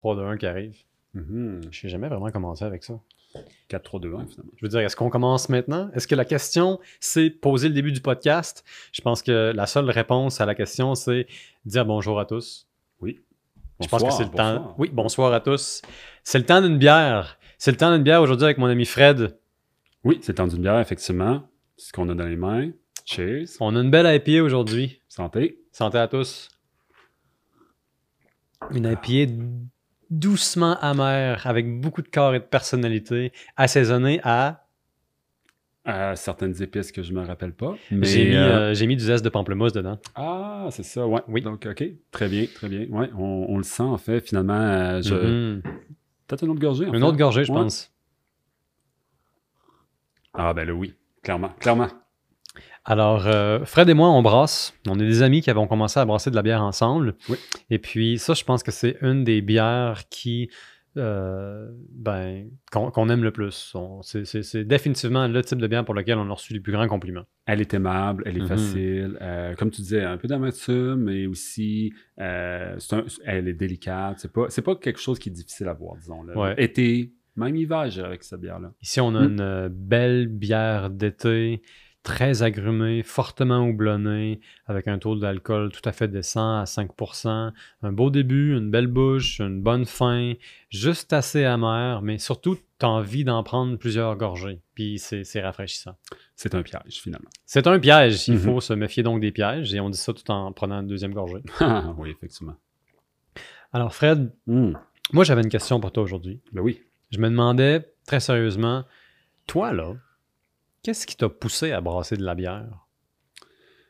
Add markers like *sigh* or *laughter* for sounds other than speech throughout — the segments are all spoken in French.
3, 2, 1 qui arrive. Mhm. Je n'ai jamais vraiment commencé avec ça. 4, 3, 2, 1, finalement. Je veux dire, est-ce qu'on commence maintenant? Est-ce que la question, c'est poser le début du podcast? Je pense que la seule réponse à la question, c'est dire bonjour à tous. Oui. Je pense que c'est le Bonsoir, temps. bonsoir. Oui, bonsoir à tous. C'est le temps d'une bière. C'est le temps d'une bière aujourd'hui avec mon ami Fred. Oui, c'est le temps d'une bière, effectivement. C'est ce qu'on a dans les mains. Cheers. On a une belle IPA aujourd'hui. Santé. Santé à tous. Une IPA doucement amère, avec beaucoup de corps et de personnalité, assaisonnée à. À certaines épices que je me rappelle pas. Mais, J'ai mis, euh, euh, j'ai mis du zeste de pamplemousse dedans. Ah, c'est ça, ouais. Oui. Donc, OK. Très bien, très bien. Ouais, on, on le sent, en fait. Finalement, euh, je... Mhm. peut-être une autre gorgée, en Une fait. autre gorgée, je Ouais. pense. Ah, ben là, oui. Clairement, clairement. Alors, euh, Fred et moi, on brasse. On est des amis qui avons commencé à brasser de la bière ensemble. Oui. Et puis, ça, je pense que c'est une des bières qui, euh, ben, qu'on aime le plus. C'est- définitivement le type de bière pour lequel on a reçu les plus grands compliments. Elle est aimable, elle est Mhm. facile. euh, comme tu disais, un peu d'amertume, mais aussi, euh, un- elle est délicate. C'est pas, c'est pas quelque chose qui est difficile à boire, disons. Là. Ouais. Été, même hiver, avec cette bière-là. Ici, on a Mm. une belle bière d'été, très agrumée, fortement houblonnée, avec un taux d'alcool tout à fait décent à 5%. Un beau début, une belle bouche, une bonne fin, juste assez amer, mais surtout, tu as envie d'en prendre plusieurs gorgées. Puis c'est rafraîchissant. C'est un piège, finalement. C'est un piège. Il Mhm. faut se méfier donc des pièges. Et on dit ça tout en prenant une deuxième gorgée. *laughs* Ah, oui, effectivement. Alors, Fred, Hmm, moi, j'avais une question pour toi aujourd'hui. Ben oui. Je me demandais très sérieusement, toi, là, qu'est-ce qui t'a poussé à brasser de la bière?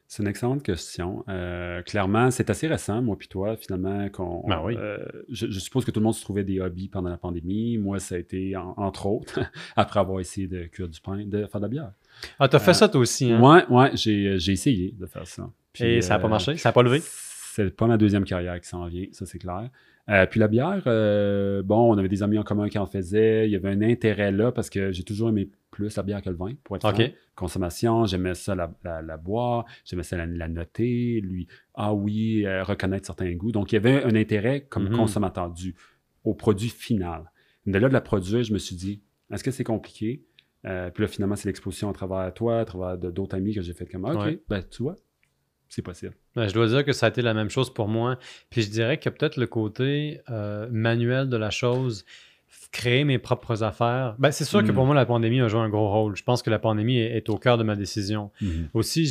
C'est une excellente question. Euh, clairement, c'est assez récent, moi puis toi, finalement, qu'on. Ben oui. euh, je, je suppose que tout le monde se trouvait des hobbies pendant la pandémie. Moi, ça a été, en- entre autres, *laughs* après avoir essayé de cuire du pain, de faire de la bière. Ah, t'as fait Euh, ça toi aussi, hein? Ouais, ouais, j'ai, j'ai essayé de faire ça. Puis, Et ça n'a pas marché? Ça n'a pas levé? C'est pas ma deuxième carrière qui s'en vient, ça c'est clair. Euh, puis la bière, euh, bon, on avait des amis en commun qui en faisaient. Il y avait un intérêt là parce que j'ai toujours aimé plus la bière que le vin, pour être franc. Consommation, j'aimais ça la, la- la boire, j'aimais ça la, la noter, lui, ah oui, euh, reconnaître certains goûts. Donc il y avait un intérêt comme Mhm. consommateur du, au produit final. De là de la produire, je me suis dit, est-ce que c'est compliqué? Euh, puis là, finalement, c'est l'exposition à travers toi, à travers d'autres amis que j'ai fait comme, Ah, OK, Ouais. ben tu vois, c'est possible. Ben, je dois dire que ça a été la même chose pour moi. Puis je dirais que peut-être le côté euh, manuel de la chose, créer mes propres affaires. Ben, c'est sûr que Mm. pour moi, la pandémie a joué un gros rôle. Je pense que la pandémie est, est au cœur de ma décision. Mhm. Aussi,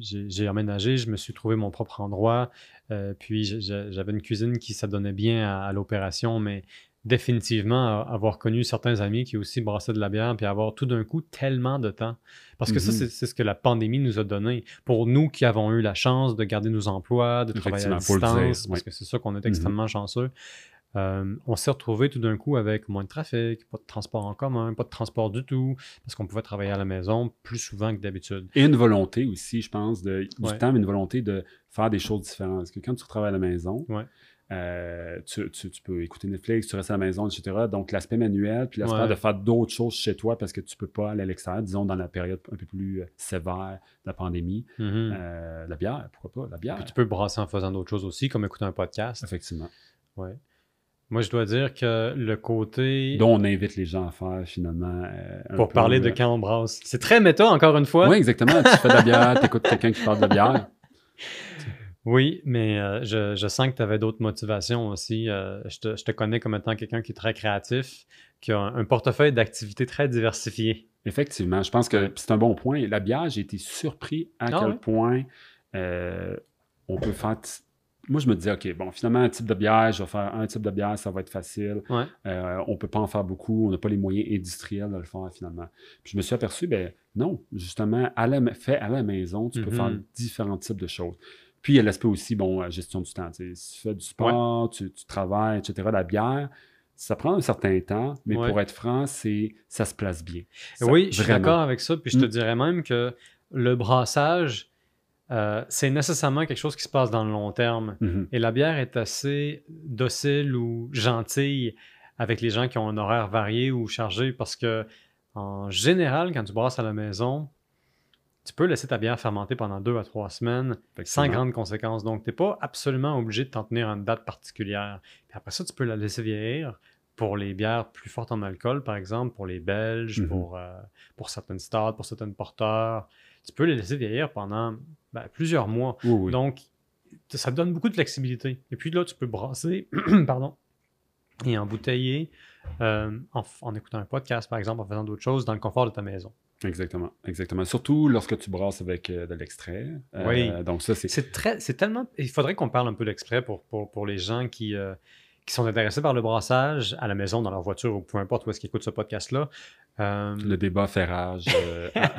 j'ai- emménagé, je me suis trouvé mon propre endroit. euh, puis j'avais une cuisine qui s'adonnait bien à, à l'opération, mais définitivement avoir connu certains amis qui aussi brassaient de la bière, puis avoir tout d'un coup tellement de temps. Parce que ça, Mhm. c'est c'est ce que la pandémie nous a donné. Pour nous qui avons eu la chance de garder nos emplois, de travailler à dire, distance, parce que c'est ça qu'on est Mhm. extrêmement chanceux, euh, on s'est retrouvé tout d'un coup avec moins de trafic, pas de transport en commun, pas de transport du tout, parce qu'on pouvait travailler à la maison plus souvent que d'habitude. Et une volonté aussi, je pense, de, du Ouais. temps, mais une volonté de faire des choses différentes. Parce que quand tu travailles à la maison, Ouais. euh, tu, tu- tu peux écouter Netflix, tu restes à la maison, etc. Donc, l'aspect manuel, puis l'aspect Ouais. de faire d'autres choses chez toi parce que tu peux pas aller à l'extérieur, disons, dans la période un peu plus euh, sévère de la pandémie. Mhm. Euh, la bière, pourquoi pas? La bière, Puis tu peux brasser en faisant d'autres choses aussi, comme écouter un podcast. effectivement. Ouais. Moi, je dois dire que le côté. Dont on invite les gens à faire, finalement. euh, pour peu, parler de quand on brasse. C'est très méta, encore une fois. Oui, exactement. tu fais de la bière, tu écoutes quelqu'un qui parle de bière. Oui, mais euh, je, je sens que tu avais d'autres motivations aussi. Euh, je, te, je te connais comme étant quelqu'un qui est très créatif, qui a un, un portefeuille d'activités très diversifié. Effectivement, je pense que c'est un bon point. La bière, j'ai été surpris à Ah quel point on peut faire. Moi, je me disais, OK, bon, finalement, un type de bière, je vais faire un type de bière, ça va être facile. Ouais. Euh, on ne peut pas en faire beaucoup, on n'a pas les moyens industriels de le faire finalement. Puis je me suis aperçu, ben non, justement, à la, fait à la maison, tu peux Mhm. faire différents types de choses. Puis il y a l'aspect aussi, bon, euh, gestion du temps. tu sais, tu fais du sport, tu, tu travailles, etc., la bière, ça prend un certain temps, mais Ouais. pour être franc, c'est ça se place bien. Ça- oui, je suis d'accord avec ça. Puis je te Mm. dirais même que le brassage, euh, c'est nécessairement quelque chose qui se passe dans le long terme. Mhm. Et la bière est assez docile ou gentille avec les gens qui ont un horaire varié ou chargé parce que, en général, quand tu brasses à la maison, tu peux laisser ta bière fermenter pendant deux à trois semaines sans grandes conséquences. Donc, tu n'es pas absolument obligé de t'en tenir à une date particulière. Puis après ça, tu peux la laisser vieillir pour les bières plus fortes en alcool, par exemple, pour les Belges, Mhm. pour, euh, pour certaines stades, pour certaines porteurs. Tu peux les laisser vieillir pendant ben, plusieurs mois. Oui, oui. Donc, ça te donne beaucoup de flexibilité. Et puis là, tu peux brasser, *clears throat* pardon, et embouteiller euh, en, en écoutant un podcast, par exemple, en faisant d'autres choses dans le confort de ta maison. Exactement, exactement. Surtout lorsque tu brasses avec euh, de l'extrait. Euh, Oui. Donc ça, c'est... C'est très, c'est tellement. Il faudrait qu'on parle un peu d'exprès pour, pour, pour les gens qui, euh, qui sont intéressés par le brassage à la maison, dans leur voiture ou peu importe où est-ce qu'ils écoutent ce podcast-là. Euh, Le débat fait rage, euh, à,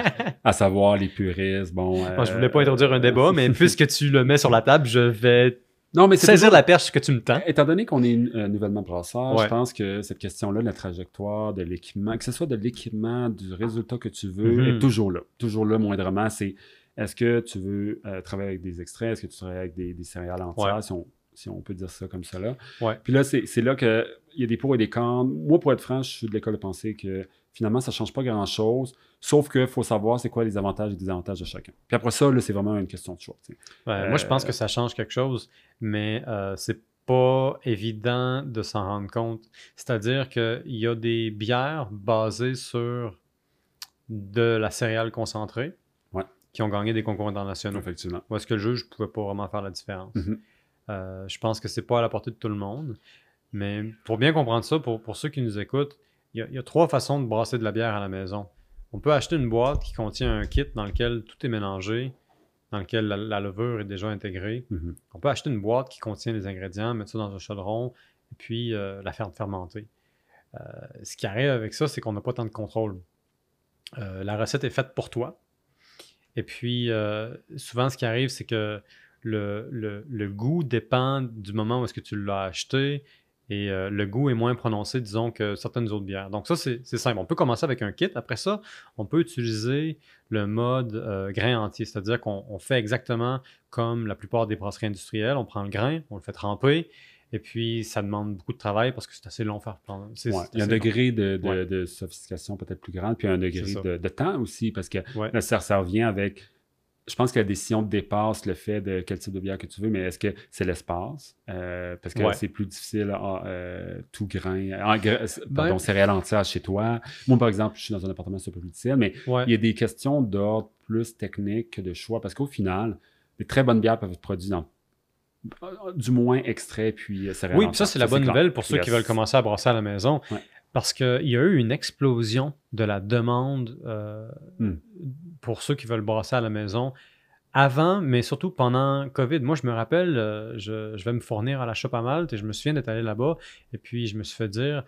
*laughs* à savoir les puristes, bon... moi, je euh, voulais pas introduire un débat, mais *laughs* puisque tu le mets sur la table, je vais Non, mais c'est saisir toujours- la perche que tu me tends. Étant donné qu'on est euh, nouvellement brasseur, Ouais. je pense que cette question-là, la trajectoire, de l'équipement, que ce soit de l'équipement, du résultat que tu veux, Mhm. est toujours là. Toujours là, moindrement. C'est est-ce que tu veux euh, travailler avec des extraits? Est-ce que tu travailles avec des, des céréales entières, Ouais. si, on, si on peut dire ça comme ça là? Ouais. Puis là, c'est là qu'il y a des pour et des contre. Moi, pour être franc, je suis de l'école de penser que finalement, ça ne change pas grand-chose, sauf qu'il faut savoir c'est quoi les avantages et désavantages de chacun. Puis après ça, c'est vraiment une question de choix. Ouais, Moi, je pense Euh, que ça change quelque chose, mais euh, c'est pas évident de s'en rendre compte. C'est-à-dire qu'il y a des bières basées sur de la céréale concentrée Ouais. qui ont gagné des concours internationaux. Effectivement. Où est-ce que le juge ne pouvait pas vraiment faire la différence? Mhm. Euh, je pense que c'est pas à la portée de tout le monde. Mais pour bien comprendre ça, pour, pour ceux qui nous écoutent, il y, a, il y a trois façons de brasser de la bière à la maison. On peut acheter une boîte qui contient un kit dans lequel tout est mélangé, dans lequel la, la levure est déjà intégrée. Mhm. On peut acheter une boîte qui contient les ingrédients, mettre ça dans un chaudron et puis euh, la faire fermenter. Euh, ce qui arrive avec ça, c'est qu'on n'a pas tant de contrôle. Euh, la recette est faite pour toi. Et puis, souvent, ce qui arrive, c'est que le, le- le goût dépend du moment où est-ce que tu l'as acheté et euh, le goût est moins prononcé, disons, que certaines autres bières. Donc ça, c'est simple. On peut commencer avec un kit. Après ça, on peut utiliser le mode euh, grain entier, c'est-à-dire qu'on on fait exactement comme la plupart des brasseries industrielles. On prend le grain, on le fait tremper, et puis ça demande beaucoup de travail parce que c'est assez long à faire Ouais. Il y a un degré de, de- Ouais. de sophistication peut-être plus grand, puis un degré de, de temps aussi, parce que Ouais. là, ça, ça revient avec. Je pense que la décision dépasse le fait de quel type de bière que tu veux, mais est-ce que c'est l'espace? Euh, parce que Ouais. c'est plus difficile en euh, tout grain, en gra- Ben- pardon, céréales entières chez toi. Moi, par exemple, je suis dans un appartement, c'est un peu plus difficile, mais Ouais. il y a des questions d'ordre plus technique que de choix, parce qu'au final, des très bonnes bières peuvent être produites dans du moins extrait puis euh, céréales Oui, puis ça, c'est la bonne nouvelle pour ceux qui veulent commencer à brasser à la maison. Ouais. Parce qu'il y a eu une explosion de la demande euh, Hmm. pour ceux qui veulent brasser à la maison avant, mais surtout pendant COVID. Moi, je me rappelle, euh, je, je vais me fournir à la shop à Malte et je me souviens d'être allé là-bas et puis je me suis fait dire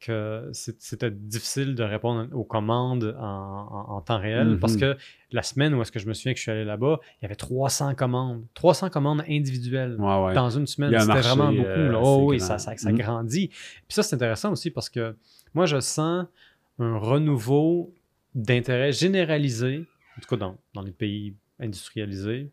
que c'était difficile de répondre aux commandes en, en- en temps réel Mhm. parce que la semaine où est-ce que je me souviens que je suis allé là-bas, il y avait 300 commandes. 300 commandes individuelles Ouais, ouais. dans une semaine. C'était vraiment beaucoup. euh, là. Oh, oui, ça, ça, ça Mm. grandit. Puis ça, c'est intéressant aussi parce que moi, je sens un renouveau d'intérêt généralisé, en tout cas dans, dans les pays industrialisés,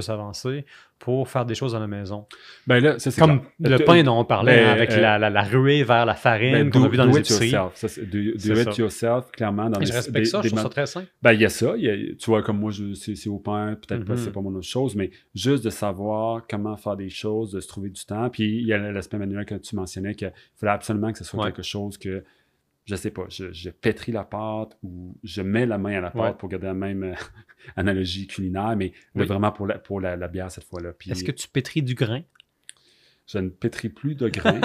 plus avancés, pour faire des choses à la maison. Ben là, ça, Comme clair. le Euh, pain dont on parlait, ben, hein, avec euh, la, la, la ruée vers la farine Ben, qu'on a vu dans les épiceries. yourself. Ça, do, it ça. yourself, clairement. Dans Et je respecte des- ça, je des trouve ça très simple. Ben, il y a ça. il y a- tu vois, comme moi, je- c'est au pain. Peut-être pas, Mhm. c'est pas mon autre chose, mais juste de savoir comment faire des choses, de se trouver du temps. Puis, il y a l'aspect manuel que tu mentionnais, qu'il fallait absolument que ce soit Ouais. quelque chose que, je sais pas, je, je pétris la pâte ou je mets la main à la pâte Ouais. pour garder la même euh, *laughs* analogie culinaire, mais vraiment pour la, pour la, la bière cette fois-là. Est-ce que tu pétris du grain? je ne pétris plus de *laughs* grains.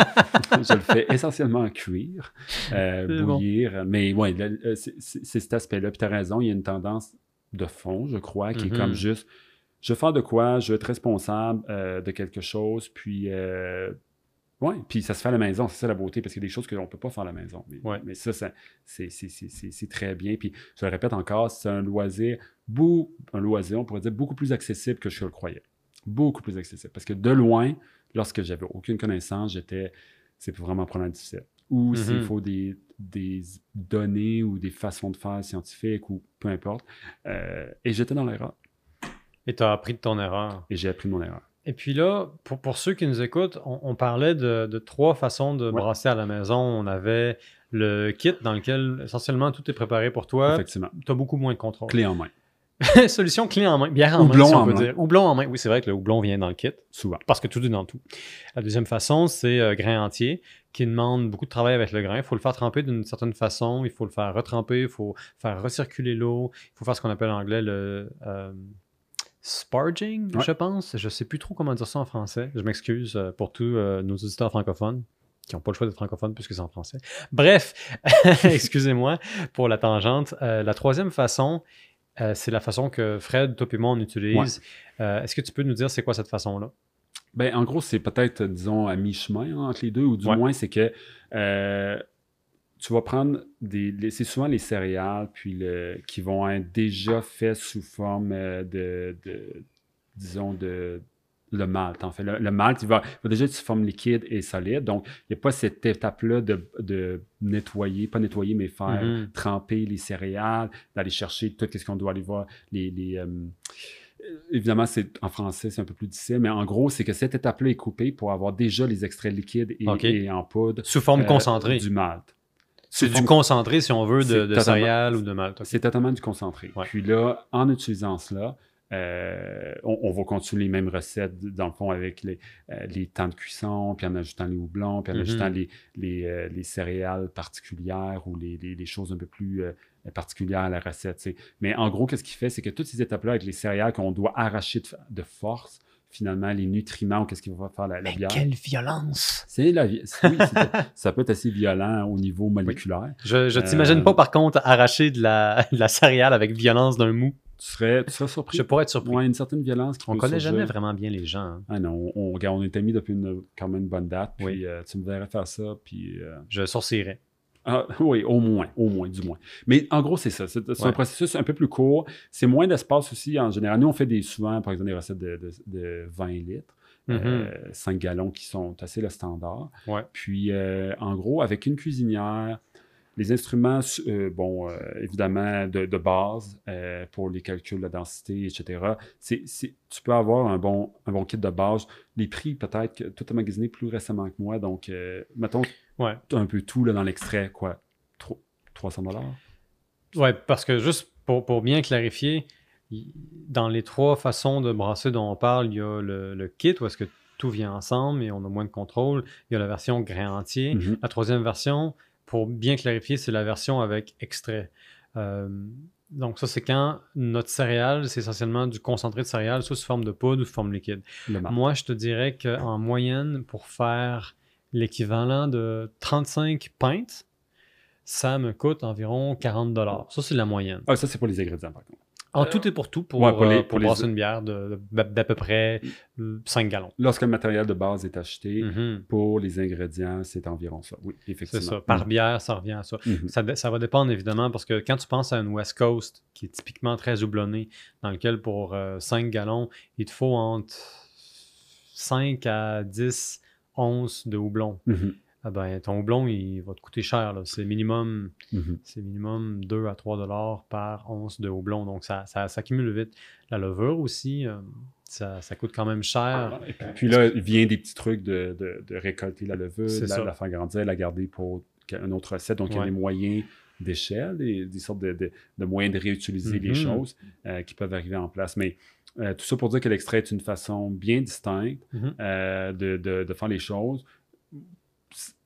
je le fais essentiellement cuire, euh, bon. bouillir. Mais oui, c'est cet aspect-là. Puis tu as raison, il y a une tendance de fond, je crois, qui Mhm. est comme juste je veux faire de quoi, je veux être responsable euh, de quelque chose, puis. Euh, oui, puis ça se fait à la maison, c'est ça la beauté, parce qu'il y a des choses qu'on ne peut pas faire à la maison. Mais, Ouais. mais ça, ça c'est- très bien. Puis je le répète encore, c'est un loisir, beau, un loisir, on pourrait dire, beaucoup plus accessible que je le croyais. Beaucoup plus accessible. Parce que de loin, lorsque j'avais aucune connaissance, j'étais, c'est vraiment vraiment difficile. Ou s'il Mhm. faut des, des données ou des façons de faire scientifiques ou peu importe. Euh, et j'étais dans l'erreur. Et tu as appris de ton erreur. Et j'ai appris de mon erreur. Et puis là, pour, pour ceux qui nous écoutent, on, on parlait de, de trois façons de Ouais. brasser à la maison. On avait le kit dans lequel essentiellement tout est préparé pour toi. Effectivement. Tu as beaucoup moins de contrôle. Clé en main. *laughs* Solution clé en main, bière en Houblon main, si on en peut main. dire. Houblon en main. Oui, c'est vrai que le houblon vient dans le kit, Souvent. parce que tout est dans tout. La deuxième façon, c'est euh, grain entier, qui demande beaucoup de travail avec le grain. Il faut le faire tremper d'une certaine façon, il faut le faire retremper, il faut faire recirculer l'eau, il faut faire ce qu'on appelle en anglais le euh, sparging, Ouais. je pense. Je sais plus trop comment dire ça en français. Je m'excuse euh, pour tous euh, nos auditeurs francophones qui n'ont pas le choix d'être francophones puisque c'est en français. Bref, *laughs* excusez-moi pour la tangente. Euh, la troisième façon, euh, c'est la façon que Fred, toi et moi, on utilise. Est-ce que tu peux nous dire c'est quoi cette façon-là? Ben, en gros, c'est peut-être, disons, à mi-chemin hein, entre les deux, ou du Ouais. moins, c'est que tu vas prendre des. c'est souvent les céréales puis le, qui vont être déjà faits sous forme euh, de, de- disons, de. Le malt, en fait. Le, le malt, il va, il va déjà être sous forme liquide et solide. Donc, il n'y a pas cette étape-là de, de nettoyer, pas nettoyer, mais faire Mhm. tremper les céréales, d'aller chercher tout ce qu'on doit aller voir, les, les, euh, Évidemment, c'est en français, c'est un peu plus difficile, mais en gros, c'est que cette étape-là est coupée pour avoir déjà les extraits liquides et en poudre Sous forme euh, concentrée. du malt. C'est du concentré, si on veut, de, céréales ou de malt. C'est totalement du concentré. Ouais. Puis là, en utilisant cela, euh, on, on va continuer les mêmes recettes, dans le fond, avec les, euh, les temps de cuisson, puis en ajoutant les houblons, puis en Mhm. ajoutant les, les, euh, les céréales particulières ou les, les- les choses un peu plus particulières à la recette. Mais en gros, qu'est-ce qu'il fait? C'est que toutes ces étapes-là, avec les céréales qu'on doit arracher de, de force, finalement, les nutriments, ou qu'est-ce qui va faire la, la Mais bière? quelle violence! C'est la. Oui, *laughs* ça peut être assez violent au niveau moléculaire. Je, je t'imagine Euh, pas, par contre, arracher de la, de la céréale avec violence d'un mou. Tu serais, tu serais surpris. Je pourrais être surpris. Ouais, une certaine violence qui on connaît surgir. jamais vraiment bien les gens. hein. Ah non, on, regarde, on est amis depuis une, quand même une bonne date. Puis Oui. euh, tu me verrais faire ça. Puis, euh, Je sorcirais. Ah, oui, au moins, au moins, du moins. Mais en gros, c'est ça. C'est un processus un peu plus court. C'est moins d'espace aussi en général. Nous, on fait des, souvent, par exemple, des recettes de, de- de 20 litres. Mhm. euh, 5 gallons qui sont assez le standard. Ouais. Puis, euh, en gros, avec une cuisinière, les instruments, euh, bon, évidemment, de, de base pour les calculs de densité, etc. C'est, tu peux avoir un bon, un bon kit de base. Les prix, peut-être, que tout est magasiné plus récemment que moi. Donc, mettons Ouais. un peu tout là, dans l'extrait, quoi. Tro- 300 dollars. Ouais, parce que juste pour, pour bien clarifier, dans les trois façons de brasser dont on parle, il y a le, le kit où est-ce que tout vient ensemble et on a moins de contrôle. Il y a la version grain entier. Mhm. La troisième version, pour bien clarifier, c'est la version avec extrait. Euh, donc ça, c'est quand notre céréale, c'est essentiellement du concentré de céréales, soit sous forme de poudre ou sous forme liquide. Moi, je te dirais qu'en moyenne, pour faire l'équivalent de 35 pintes, ça me coûte environ 40 Ça, c'est la moyenne. Ah, ça, c'est pour les ingrédients, par contre. En tout et pour tout, pour, Ouais, pour les- euh, pour pour les- brasser une bière de- de- d'à peu près euh, 5 gallons. Lorsque le matériel de base est acheté, Mhm. pour les ingrédients, c'est environ ça. Oui, C'est effectivement. ça. Par bière, ça revient à ça. Mhm. Ça, va dépendre évidemment parce que quand tu penses à une West Coast qui est typiquement très houblonnée, dans lequel pour euh, 5 gallons, il te faut entre 5 à 10 onces de houblon. Mhm. Ah ben, ton houblon, il va te coûter cher. là. C'est minimum, Mhm. c'est minimum 2 à 3 dollars par once de houblon. Donc, ça, ça s'accumule vite. La levure aussi, euh, ça, ça coûte quand même cher. Et puis- Puis là, il vient des petits trucs de, de- de récolter la levure, de la, la faire grandir, la garder pour une autre recette. Donc, il y a des moyens d'échelle, des, des sortes de, de- de moyens de réutiliser les Mhm. choses euh, qui peuvent arriver en place. Mais euh, tout ça pour dire que l'extrait est une façon bien distincte Mhm. euh, de, de- de faire les choses.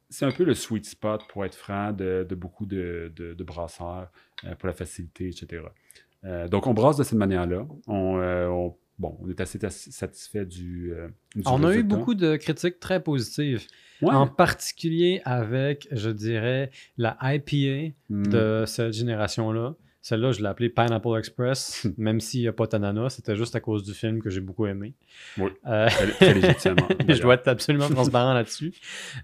C'est un peu le sweet spot, pour être franc, de, de beaucoup de, brasseurs euh, pour la facilité, etc. Euh, donc, on brasse de cette manière-là. On, on- bon, on est assez satisfait du, du On a eu beaucoup de critiques très positives, Ouais. en particulier avec, je dirais, la IPA Mm. de cette génération-là. Celle-là, je l'ai appelée Pineapple Express, même s'il n'y a pas d'ananas. C'était juste à cause du film que j'ai beaucoup aimé. Oui. Euh, *laughs* *laughs* je dois être absolument transparent là-dessus.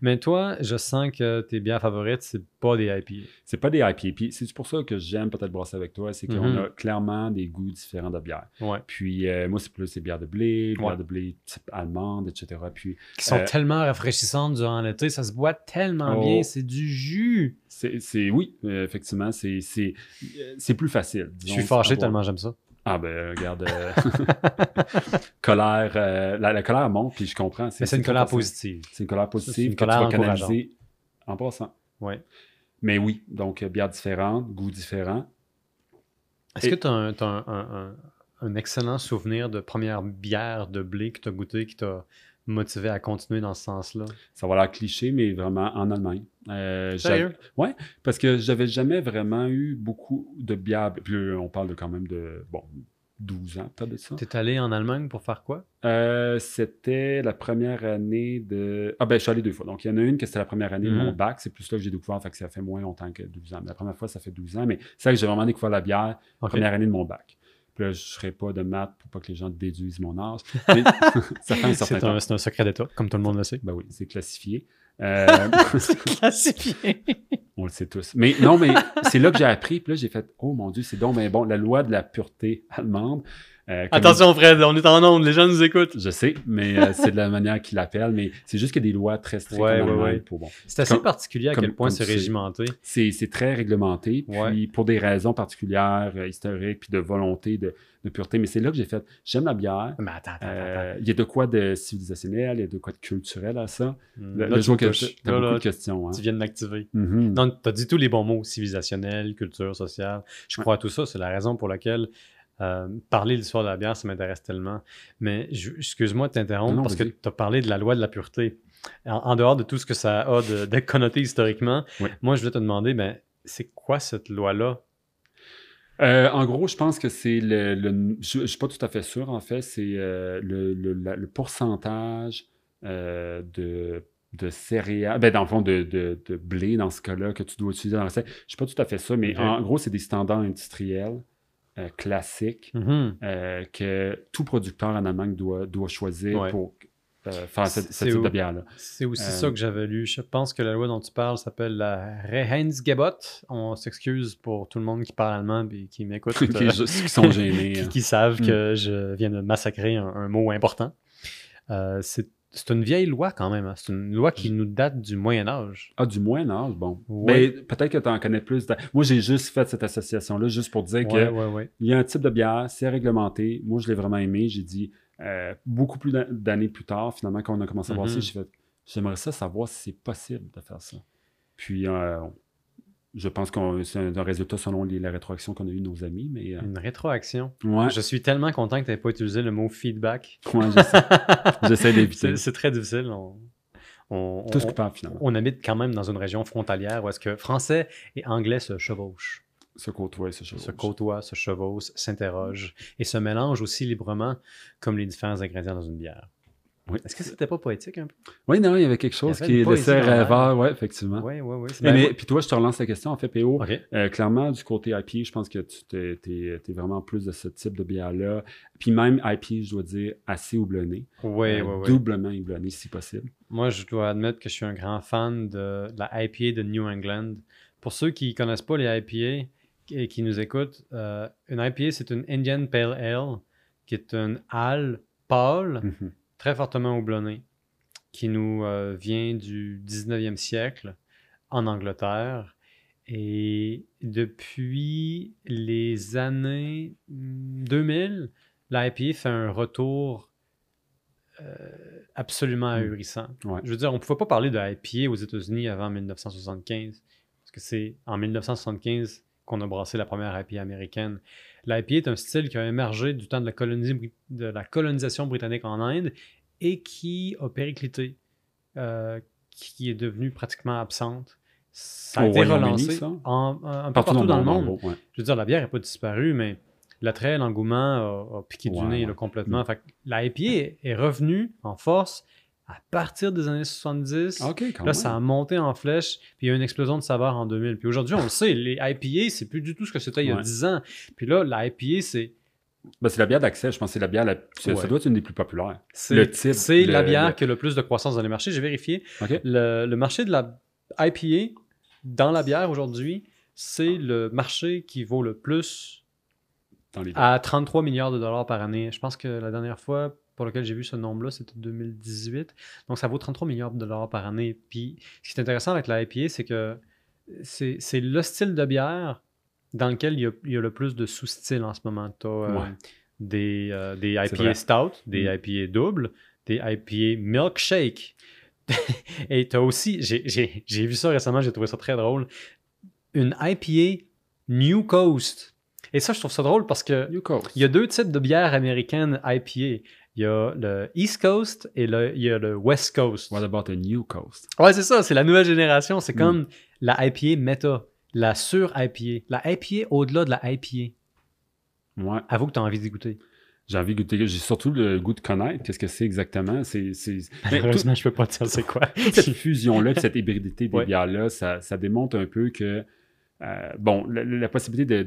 Mais toi, je sens que tes bières favorites, c'est pas des IPA. C'est pas des IPA. Puis c'est pour ça que j'aime peut-être brasser avec toi, c'est qu'on Mhm. a clairement des goûts différents de bière. Ouais. Puis euh, moi, c'est plus des bières de blé, bières Ouais. de blé type allemande, etc. Puis Qui sont Euh, tellement rafraîchissantes durant l'été. Ça se boit tellement Oh. bien. C'est du jus. C'est, c'est- oui, euh, effectivement, c'est, c'est, euh, c'est plus facile. Je suis fâché tellement j'aime ça. Ah ben, regarde, euh, *laughs* colère, euh, la, la colère monte, puis je comprends. Mais c'est une colère positive. C'est une colère positive une que tu colère vas canaliser en passant. Ouais. Mais oui, donc bière différente, goût différent. Est-ce Et- que tu as, un, t'as un- un- un- un excellent souvenir de première bière de blé que tu as goûté qui t'a motivé à continuer dans ce sens-là? Ça va l'air cliché, mais vraiment en Allemagne. Euh, Sérieux? j'avais- Parce que j'avais jamais vraiment eu beaucoup de bières. Puis là, on parle de quand même de, bon, 12 ans, peut-être de ça. Tu es allé en Allemagne pour faire quoi? Euh, c'était la première année de. Ah ben, je suis allé deux fois. Donc, il y en a une que c'était la première année de mon Mhm. bac. C'est plus là que j'ai découvert, fait que ça fait moins longtemps que 12 ans. Mais la première fois, ça fait 12 ans. Mais c'est vrai que j'ai vraiment découvert la bière Ok. première année de mon bac. Puis là, je ne ferai pas de maths pour pas que les gens déduisent mon âge. Mais *laughs* ça fait un certain C'est temps. un, c'est un secret d'État, comme tout le monde le sait. Ben oui, c'est classifié. Euh, *laughs* Classifié. *laughs* on le sait tous. Mais non, mais c'est là que j'ai appris. Puis là, j'ai fait Oh mon Dieu, c'est donc ben bon, la loi de la pureté allemande. Euh, Attention, Fred, on est en onde, les gens nous écoutent. Je sais, mais euh, c'est de la manière qu'ils l'appellent. Mais c'est juste qu'il y a des lois très strictes Ouais, pour bon. C'est assez Comme- particulier à comme- quel point c'est régimenté. C'est très réglementé, puis Ouais. pour des raisons particulières, euh, historiques, puis de volonté de, de pureté. Mais c'est là que j'ai fait j'aime la bière. Mais attends, attends, Euh, Il y a de quoi de civilisationnel, il y a de quoi de culturel à ça. attends. Là, Là, me que touches. tu as Là, beaucoup là, de questions. Hein. tu viens de m'activer. Mhm. Non, tu as dit tous les bons mots, civilisationnel, culture, sociale. Je Ouais. crois à tout ça. C'est la raison pour laquelle euh, parler de l'histoire de la bière, ça m'intéresse tellement. Mais excuse-moi de t'interrompre parce que tu as parlé de la loi de la pureté. En, en dehors de tout ce que ça a de, *laughs* de connoté historiquement, moi, je voulais te demander, ben, c'est quoi cette loi-là? Euh, en gros, je pense que c'est le, le- Je ne suis pas tout à fait sûr, en fait. C'est euh, le, le- pourcentage de, de céréales. Ben, dans le fond, de, de- de blé, dans ce cas-là, que tu dois utiliser dans la recette. Je ne suis pas tout à fait sûr, mais en gros, c'est des standards industriels euh, classiques Mhm. euh, que tout producteur en Allemagne doit, doit choisir Ouais. pour euh, faire cette, C'est cette type de bière-là. C'est aussi Euh, ça que j'avais lu. Je pense que la loi dont tu parles s'appelle la Reheinsgebot. On s'excuse pour tout le monde qui parle allemand et qui m'écoute. *laughs* qui, qui sont gênés. qui, hein. qui savent Mm. que je viens de massacrer un, un mot important. C'est c'est une vieille loi quand même. hein. C'est une loi qui nous date du Moyen Âge. Ah, du Moyen Âge, bon. Ouais. Ben, peut-être que tu en connais plus. Moi, j'ai juste fait cette association-là juste pour dire que Ouais, ouais, ouais. Il y a un type de bière, c'est réglementé. Moi, je l'ai vraiment aimé. J'ai dit, euh, beaucoup plus d'an- d'années plus tard, finalement, quand on a commencé à voir ça, Mhm. j'ai fait, j'aimerais ça savoir si c'est possible de faire ça. Puis, euh, je pense que c'est un, résultat selon les, la rétroaction qu'on a eu de nos amis, mais euh, Une rétroaction. ouais, Je suis tellement content que tu n'aies pas utilisé le mot feedback. ouais, *laughs* j'essaie, d'éviter. c'est très difficile. On, on- coupables, finalement. on habite quand même dans une région frontalière où est-ce que français et anglais se chevauchent. Se côtoyer, ce chose. se côtoient, se chevauchent, s'interrogent et se mélangent aussi librement comme les différents ingrédients dans une bière. Oui. Est-ce que c'était pas poétique un peu? Oui, non, il y avait quelque chose qui laissait rêveur, ouais, effectivement. Oui, oui, oui. Mais, mais- puis toi, je te relance la question, en fait, PO. Euh, clairement, du côté IPA, je pense que tu es, vraiment plus de ce type de bière-là. Puis même IPA, je dois dire, assez houblonné. Oui, Euh, oui, oui. Doublement houblonné, si possible. Moi, je dois admettre que je suis un grand fan de, de la IPA de New England. Pour ceux qui ne connaissent pas les IPA et qui nous écoutent, euh, une IPA, c'est une Indian Pale Ale, qui est une halle pâle, Mhm. Très fortement houblonnée, qui nous euh, vient du 19e siècle en Angleterre. Et depuis les années hmm, 2000, la IPA fait un retour euh, absolument ahurissant. Ouais. Je veux dire, on ne pouvait pas parler de IPA aux États-Unis avant 1975, parce que c'est en 1975 qu'on a brassé la première IPA américaine. L'IPA est un style qui a émergé du temps de la, colonie bri- de la colonisation britannique en Inde et qui a périclité, euh, qui est devenue pratiquement absente. Ça a Au été relancé ça? en- un peu partout, dans, le monde. ouais. Je veux dire, la bière n'est pas disparue, mais l'attrait, l'engouement a, a piqué du nez ouais. là, complètement. Fait que la IPA est, est revenue en force à partir des années 70. OK, quand Là, même. ça a monté en flèche, puis il y a eu une explosion de saveur en 2000. Puis aujourd'hui, on le sait, les IPA, c'est plus du tout ce que c'était il y a Ouais. 10 ans. Puis là, la IPA, c'est Ben, c'est la bière d'accès, je pense que c'est la bière, la... ça, doit être une des plus populaires. c'est- Le type, c'est la bière le- qui a le plus de croissance dans les marchés. J'ai vérifié. Le, le marché de la IPA dans la bière aujourd'hui, c'est le marché qui vaut le plus Dans à 33 milliards de dollars par année. Je pense que la dernière fois pour laquelle j'ai vu ce nombre-là, c'était 2018. Donc, ça vaut 33 milliards de dollars par année. Puis, ce qui est intéressant avec la IPA, c'est que c'est c'est le style de bière dans lequel il y a, il y a le plus de sous-styles en ce moment. Tu as Ouais. des, euh, des IPA stout, des Mm. IPA doubles, des IPA milkshake. *laughs* Et tu as aussi, j'ai- j'ai j'ai vu ça récemment, j'ai trouvé ça très drôle, une IPA New Coast. Et ça, je trouve ça drôle parce que il y a deux types de bières américaines IPA. Il y a le East Coast et le, il y a le West Coast. What about the New Coast? Ouais, c'est ça, c'est la nouvelle génération. C'est Mm. comme la IPA méta, la sur IPA, la IPA au-delà de la IPA. Ouais. Avoue que tu as envie d'y goûter. J'ai envie de goûter. J'ai surtout le goût de connaître qu'est-ce que c'est exactement. C'est, c'est... Mais tout- Malheureusement, je peux pas te dire c'est quoi. cette *laughs* fusion-là, cette hybridité des Ouais. bières-là, ça, ça démontre un peu que, euh, bon, la, la possibilité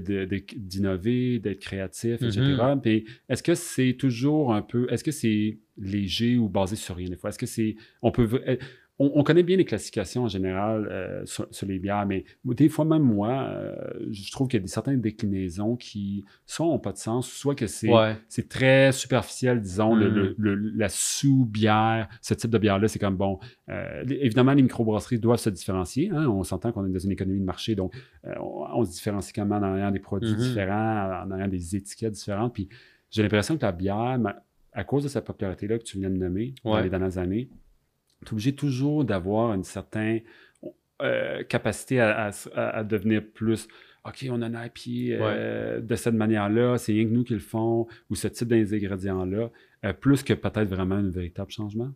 d'innover, d'être créatif, etc. Mhm. Puis est-ce que c'est toujours un peu, est-ce que c'est léger ou basé sur rien des fois? Est-ce que c'est, on peut, v- on, on connaît bien les classifications en général euh, sur, sur les bières, mais des fois même moi, euh, je trouve qu'il y a des certaines déclinaisons qui soit n'ont pas de sens, soit que c'est Ouais. très superficiel, disons, Mm. le- le- la sous-bière, ce type de bière-là, c'est comme bon. euh, évidemment, les microbrasseries doivent se différencier. hein, on s'entend qu'on est dans une économie de marché, donc on, on se différencie quand même en ayant des produits Mhm. différents, en ayant des étiquettes différentes. Puis j'ai l'impression que la bière, à cause de cette popularité-là que tu viens de nommer dans les dernières années, tu es obligé toujours d'avoir une certaine euh, capacité à, à- à- à devenir plus. OK, on a un IPA euh, de cette manière-là, c'est rien que nous qui le font, ou ce type d'ingrédients-là, euh, plus que peut-être vraiment un véritable changement.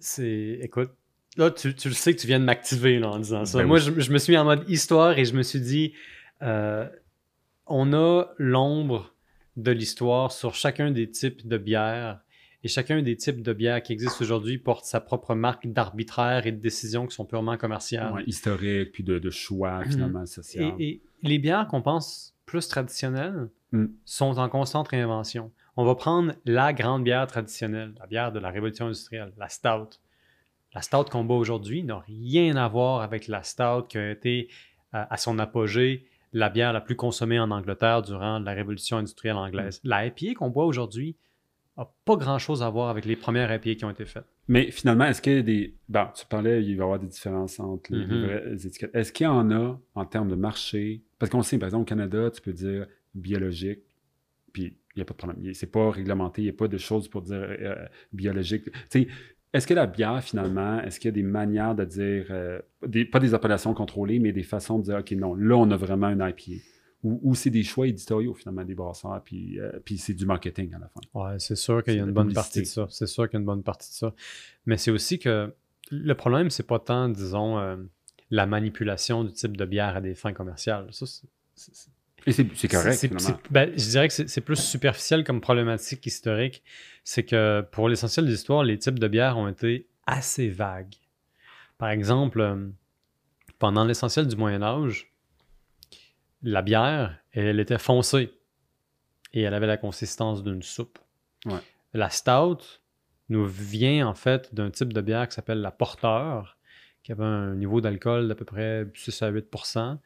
C'est. Écoute, là, tu, tu le sais que tu viens de m'activer là, en disant ça. Ben Moi, oui. je, je me suis mis en mode histoire et je me suis dit on a l'ombre de l'histoire sur chacun des types de bières. Et chacun des types de bières qui existent aujourd'hui porte sa propre marque d'arbitraire et de décisions qui sont purement commerciales. ouais, historique, puis de, de choix, Mhm. finalement, social. Et, et les bières qu'on pense plus traditionnelles Mm. sont en constante réinvention. On va prendre la grande bière traditionnelle, la bière de la révolution industrielle, la stout. La stout qu'on boit aujourd'hui n'a rien à voir avec la stout qui a été euh, à son apogée la bière la plus consommée en Angleterre durant la révolution industrielle anglaise. La IPA qu'on boit aujourd'hui n'a pas grand-chose à voir avec les premières IPA qui ont été faites. Mais finalement, est-ce qu'il y a des. Bon, tu parlais, il va y avoir des différences entre les, Mhm. vraies étiquettes. Est-ce qu'il y en a en termes de marché? Parce qu'on sait, par exemple, au Canada, tu peux dire biologique, puis il n'y a pas de problème. C'est pas réglementé, il n'y a pas de choses pour dire euh, biologique. Tu sais, est-ce que la bière, finalement, est-ce qu'il y a des manières de dire, euh, des, pas des appellations contrôlées, mais des façons de dire, OK, non, là, on a vraiment un IPA. Ou, c'est des choix éditoriaux, finalement, des brasseurs, puis, euh, puis c'est du marketing à la fin. Ouais, c'est sûr qu'il y a une bonne partie de ça. C'est sûr qu'il y a une bonne partie de ça. Mais c'est aussi que le problème, c'est pas tant, disons, euh, la manipulation du type de bière à des fins commerciales. Ça, c'est- c'est- c'est- Et c'est c'est correct, finalement. ben, je dirais que c'est c'est plus superficiel comme problématique historique. C'est que pour l'essentiel de l'histoire, les types de bières ont été assez vagues. Par exemple, euh, pendant l'essentiel du Moyen Âge, la bière, elle était foncée et elle avait la consistance d'une soupe. Ouais. La stout nous vient en fait d'un type de bière qui s'appelle la porteur, qui avait un niveau d'alcool d'à peu près 6 à 8%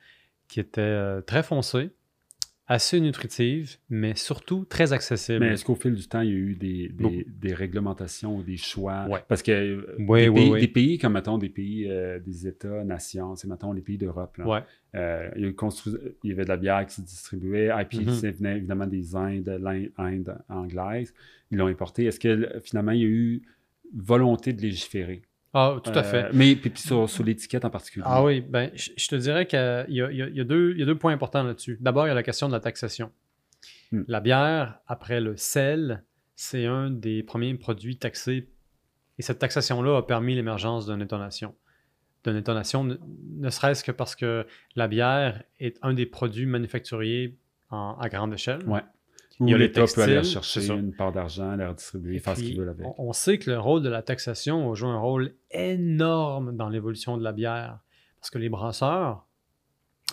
qui était euh, très foncée, assez nutritive, mais surtout très accessible. Mais est-ce qu'au fil du temps, il y a eu des, des, des réglementations ou des choix? Ouais. Parce que euh, Ouais, des, ouais, pays, des pays comme, mettons, des pays, euh, des États, nations, c'est, mettons, les pays d'Europe, euh, il, y il avait de la bière qui se distribuait. IPA, Mhm. ça venait évidemment des Indes, l'Inde Inde anglaise. Ils l'ont importé. Est-ce que finalement, il y a eu volonté de légiférer? Ah, tout à Euh, fait. Mais puis, puis sur, sur l'étiquette en particulier. Ah oui, ben, je je te dirais qu'il y a, y deux, il y a deux points importants là-dessus. D'abord, il y a la question de la taxation. Hmm. La bière, après le sel, c'est un des premiers produits taxés. Et cette taxation-là a permis l'émergence d'une intonation. D'une intonation, ne, ne serait-ce que parce que la bière est un des produits manufacturiers en- à grande échelle. Ouais. Il y a l'État peut aller chercher une part d'argent, la redistribuer, faire ce qu'il veut avec. On, on sait que le rôle de la taxation a joué un rôle énorme dans l'évolution de la bière. Parce que les brasseurs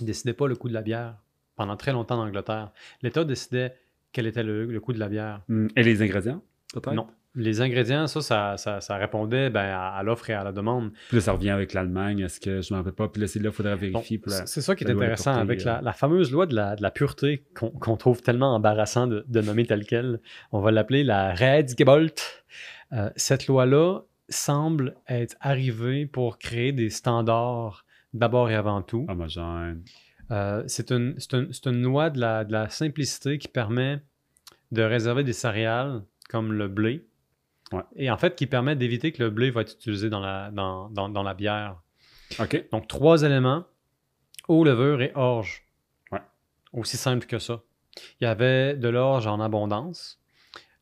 ne décidaient pas le coût de la bière pendant très longtemps en Angleterre. L'État décidait quel était le, le coût de la bière. Hmm. Et les ingrédients, peut-être? Non. Les ingrédients, ça, ça, ça- ça répondait ben, à, à l'offre et à la demande. Puis là, ça revient avec l'Allemagne. Est-ce que je m'en rappelle pas? Puis là, c'est là, il faudrait Bon, vérifier. c'est ça qui est intéressant portée, avec euh, la, la fameuse loi de la, de la pureté qu'on trouve tellement embarrassant de, de nommer telle quelle. On va l'appeler la Redgebolt. Euh, cette loi-là semble être arrivée pour créer des standards d'abord et avant tout. homogène. Euh, c'est une, c'est une- c'est une loi de la, de la simplicité qui permet de réserver des céréales comme le blé. Ouais. Et en fait, qui permet d'éviter que le blé va être utilisé dans la, dans, dans- dans la bière. OK. Donc, trois éléments eau, levure et orge. Ouais. Aussi simple que ça. Il y avait de l'orge en abondance.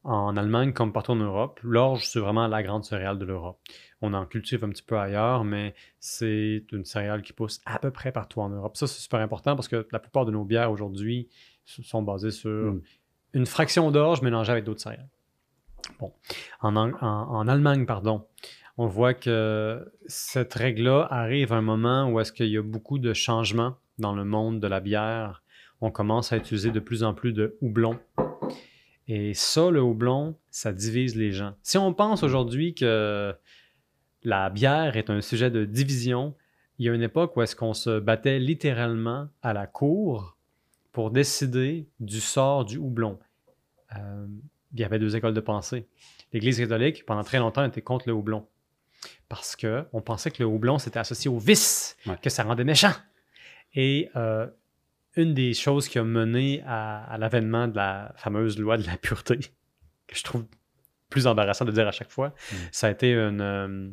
En Allemagne, comme partout en Europe, l'orge, c'est vraiment la grande céréale de l'Europe. On en cultive un petit peu ailleurs, mais c'est une céréale qui pousse à peu près partout en Europe. Ça, c'est super important parce que la plupart de nos bières aujourd'hui sont basées sur Mm. une fraction d'orge mélangée avec d'autres céréales. Bon. En, en- en Allemagne, pardon, on voit que cette règle-là arrive à un moment où est-ce qu'il y a beaucoup de changements dans le monde de la bière. On commence à utiliser de plus en plus de houblon. Et ça, le houblon, ça divise les gens. Si on pense aujourd'hui que la bière est un sujet de division, il y a une époque où est-ce qu'on se battait littéralement à la cour pour décider du sort du houblon. Euh, il y avait deux écoles de pensée. L'Église catholique, pendant très longtemps, était contre le houblon. Parce qu'on pensait que le houblon, c'était associé au vice, Ouais. que ça rendait méchant. Et euh, une des choses qui a mené à, à l'avènement de la fameuse loi de la pureté, *laughs* que je trouve plus embarrassant de dire à chaque fois, Mm. ça a été une, euh,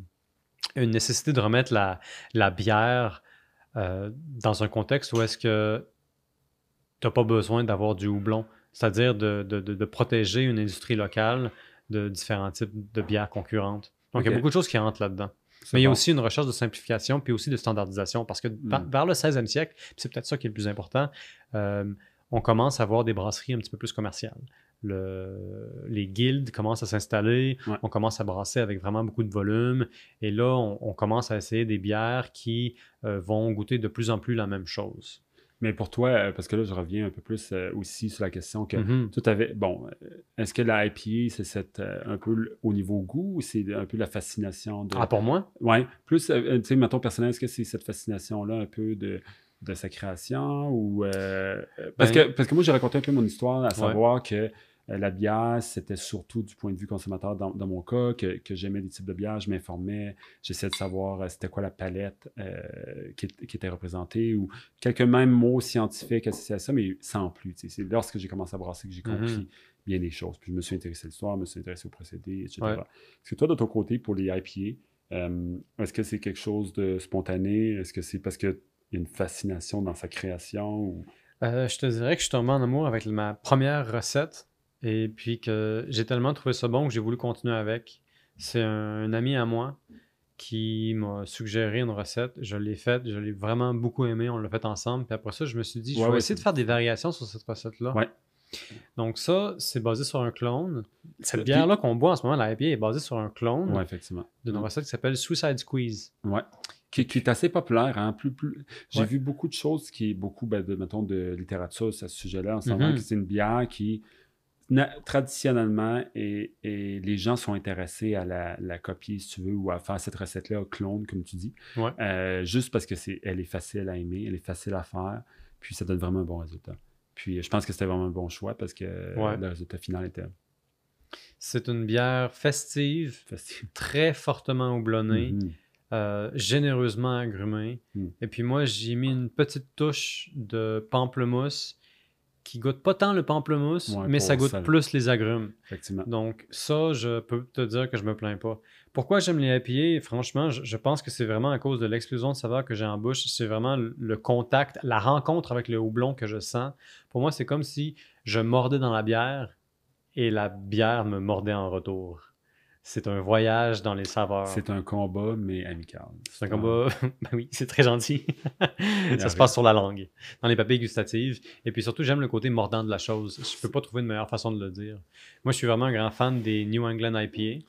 une nécessité de remettre la, la bière euh, dans un contexte où est-ce que tu n'as pas besoin d'avoir du houblon, c'est-à-dire de, de- de- de protéger une industrie locale de différents types de bières concurrentes. Donc, il y a beaucoup de choses qui rentrent là-dedans. Mais il y a aussi une recherche de simplification, puis aussi de standardisation, parce que par- Mm. vers le 16e siècle, c'est peut-être ça qui est le plus important, euh, on commence à avoir des brasseries un petit peu plus commerciales. Le- les guildes commencent à s'installer, Ouais. on commence à brasser avec vraiment beaucoup de volume, et là, on, on commence à essayer des bières qui euh, vont goûter de plus en plus la même chose. Mais pour toi, euh, parce que là, je reviens un peu plus euh, aussi sur la question que Mhm. tout avait. Bon, euh, est-ce que la IPA, c'est cette, un peu au niveau goût ou c'est un peu la fascination de. Ah, pour moi? Ouais, plus, euh, tu sais, mettons personnel, est-ce que c'est cette fascination-là un peu de, de sa création ou. euh, parce, Ben- que, parce que moi, j'ai raconté un peu mon histoire, à savoir que la bière, c'était surtout du point de vue consommateur dans, dans mon cas, que, que j'aimais des types de bières, je m'informais, j'essayais de savoir euh, c'était quoi la palette euh, qui, était représentée ou quelques mêmes mots scientifiques associés à ça, mais sans plus. C'est lorsque j'ai commencé à brasser que j'ai compris Mhm. bien les choses. Puis je me suis intéressé à l'histoire, je me suis intéressé au procédé, etc. Ouais. Est-ce que toi, de ton côté, pour les IPA, euh, est-ce que c'est quelque chose de spontané? Est-ce que c'est parce qu'il y a une fascination dans sa création? Ou... Euh, je te dirais que je suis tombé en amour avec ma première recette et puis que j'ai tellement trouvé ça bon que j'ai voulu continuer avec. C'est un, un ami à moi qui m'a suggéré une recette. Je l'ai faite, je l'ai vraiment beaucoup aimé. On l'a fait ensemble. Puis après ça, je me suis dit, je Ouais, vais ouais, essayer de faire des variations sur cette recette-là. Ouais. Donc ça, c'est basé sur un clone. Cette bière-là qu'on boit en ce moment, la IPA, est basée sur un clone effectivement. d'une recette qui s'appelle Suicide Squeeze. Ouais. Qui, qui est assez populaire. Hein? Plus, plus... J'ai Ouais. vu beaucoup de choses qui est beaucoup, ben, de, mettons, de littérature à ce sujet-là, en ce moment, que c'est une bière qui, traditionnellement, et, et les gens sont intéressés à la, la copier, si tu veux, ou à faire cette recette-là, clone, comme tu dis, Ouais. Euh, juste parce que c'est, elle est facile à aimer, elle est facile à faire, puis ça donne vraiment un bon résultat. Puis je pense que c'était vraiment un bon choix parce que Ouais. le résultat final était C'est une bière festive, *laughs* très fortement houblonnée. Mhm. euh, généreusement agrumé. Mm. Et puis moi, j'ai mis une petite touche de pamplemousse qui goûte pas tant le pamplemousse, Ouais, mais ça goûte ça. plus les agrumes. Effectivement. Donc ça, je peux te dire que je me plains pas. Pourquoi j'aime les IPA? Franchement, je, je pense que c'est vraiment à cause de l'explosion de saveur que j'ai en bouche. C'est vraiment le, le contact, la rencontre avec le houblon que je sens. Pour moi, c'est comme si je mordais dans la bière et la bière me mordait en retour. C'est un voyage dans les saveurs. C'est un combat, mais amical. C'est un combat. *laughs* ben oui, c'est très gentil. ça se passe sur la langue, dans les papilles gustatives. Et puis surtout, j'aime le côté mordant de la chose. Je peux pas trouver une meilleure façon de le dire. Moi, je suis vraiment un grand fan des New England IPA.